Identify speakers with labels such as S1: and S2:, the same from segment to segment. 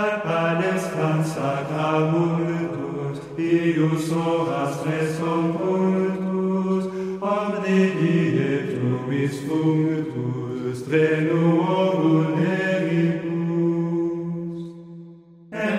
S1: carpales cansa ius horas tres convultus, omni die trumis functus, trenuorum eribus. En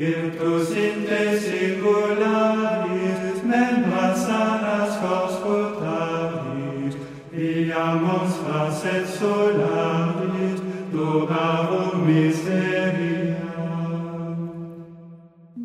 S1: irtus in te sicularis, memas arascos putaris, via monstras et solaris, tu barum miseria.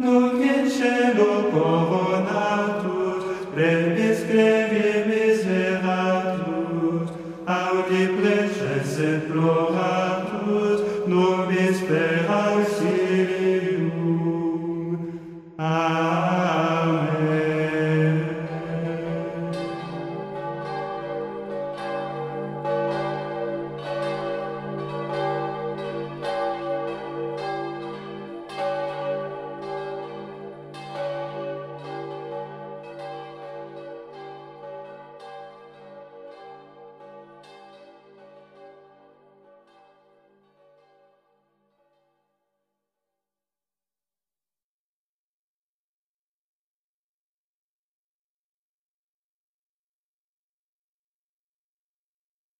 S1: Nuc in celo coronatus, premis grevi miseratus, au di pleces et floratus, numis peraus solatus,